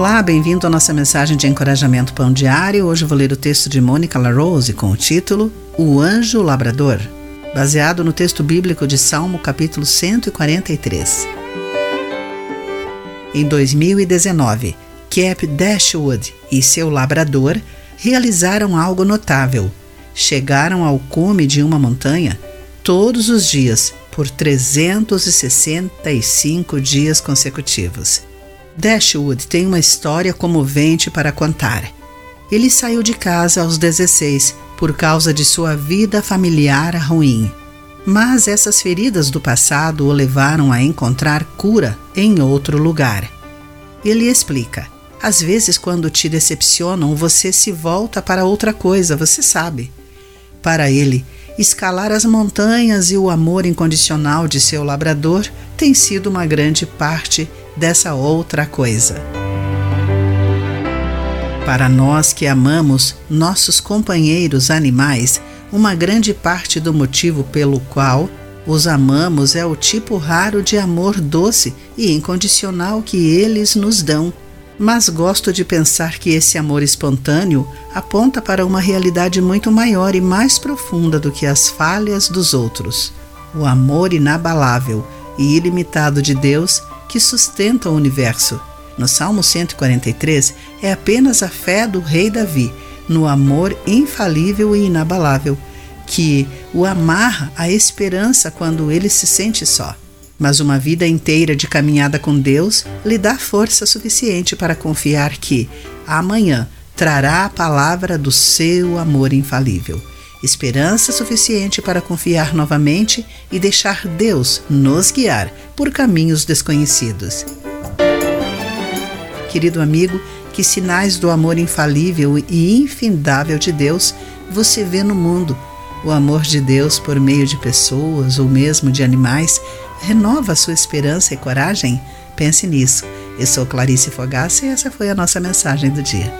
Olá, bem-vindo à nossa mensagem de encorajamento pão diário. Hoje vou ler o texto de Mônica LaRose com o título O Anjo Labrador, baseado no texto bíblico de Salmo capítulo 143. Em 2019, Cap Dashwood e seu labrador realizaram algo notável. Chegaram ao cume de uma montanha todos os dias por 365 dias consecutivos. Dashwood tem uma história comovente para contar. Ele saiu de casa aos 16 por causa de sua vida familiar ruim. Mas essas feridas do passado o levaram a encontrar cura em outro lugar. Ele explica: às vezes, quando te decepcionam, você se volta para outra coisa, você sabe. Para ele, escalar as montanhas e o amor incondicional de seu labrador tem sido uma grande parte dessa outra coisa. Para nós que amamos nossos companheiros animais, uma grande parte do motivo pelo qual os amamos é o tipo raro de amor doce e incondicional que eles nos dão. Mas gosto de pensar que esse amor espontâneo aponta para uma realidade muito maior e mais profunda do que as falhas dos outros. O amor inabalável e ilimitado de Deus que sustenta o universo. No Salmo 143 é apenas a fé do rei Davi no amor infalível e inabalável que o amarra à esperança quando ele se sente só. Mas uma vida inteira de caminhada com Deus lhe dá força suficiente para confiar que amanhã trará a palavra do seu amor infalível esperança suficiente para confiar novamente e deixar Deus nos guiar por caminhos desconhecidos. Querido amigo, que sinais do amor infalível e infindável de Deus você vê no mundo? O amor de Deus por meio de pessoas ou mesmo de animais renova sua esperança e coragem? Pense nisso. Eu sou Clarice Fogaça e essa foi a nossa mensagem do dia.